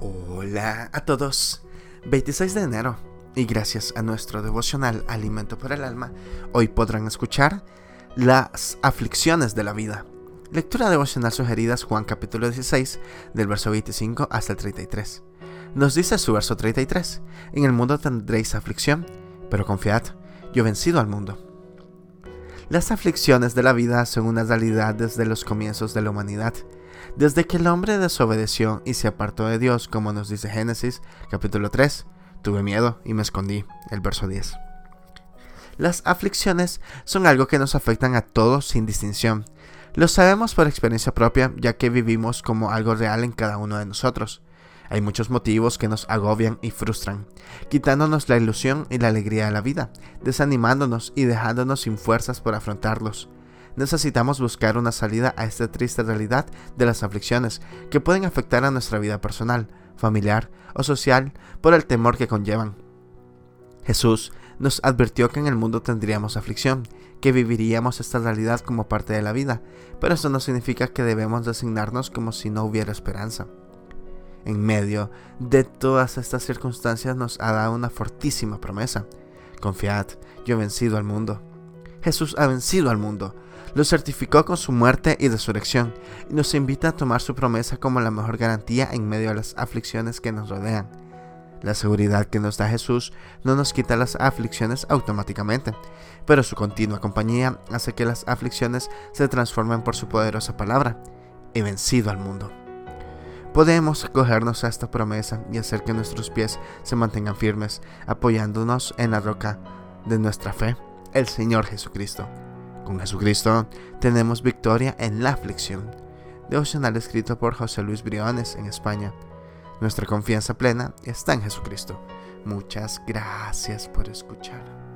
Hola a todos. 26 de enero. Y gracias a nuestro devocional Alimento por el Alma, hoy podrán escuchar las aflicciones de la vida. Lectura devocional sugeridas Juan capítulo 16, del verso 25 hasta el 33. Nos dice su verso 33, En el mundo tendréis aflicción, pero confiad, yo he vencido al mundo. Las aflicciones de la vida son una realidad desde los comienzos de la humanidad. Desde que el hombre desobedeció y se apartó de Dios, como nos dice Génesis capítulo 3, tuve miedo y me escondí, el verso 10. Las aflicciones son algo que nos afectan a todos sin distinción. Lo sabemos por experiencia propia, ya que vivimos como algo real en cada uno de nosotros. Hay muchos motivos que nos agobian y frustran, quitándonos la ilusión y la alegría de la vida, desanimándonos y dejándonos sin fuerzas por afrontarlos. Necesitamos buscar una salida a esta triste realidad de las aflicciones que pueden afectar a nuestra vida personal, familiar o social por el temor que conllevan. Jesús nos advirtió que en el mundo tendríamos aflicción, que viviríamos esta realidad como parte de la vida, pero eso no significa que debemos designarnos como si no hubiera esperanza en medio de todas estas circunstancias nos ha dado una fortísima promesa. Confiad, yo he vencido al mundo. Jesús ha vencido al mundo, lo certificó con su muerte y resurrección, y nos invita a tomar su promesa como la mejor garantía en medio de las aflicciones que nos rodean. La seguridad que nos da Jesús no nos quita las aflicciones automáticamente, pero su continua compañía hace que las aflicciones se transformen por su poderosa palabra. He vencido al mundo podemos acogernos a esta promesa y hacer que nuestros pies se mantengan firmes, apoyándonos en la roca de nuestra fe, el Señor Jesucristo. Con Jesucristo tenemos victoria en la aflicción. Devocional escrito por José Luis Briones en España. Nuestra confianza plena está en Jesucristo. Muchas gracias por escuchar.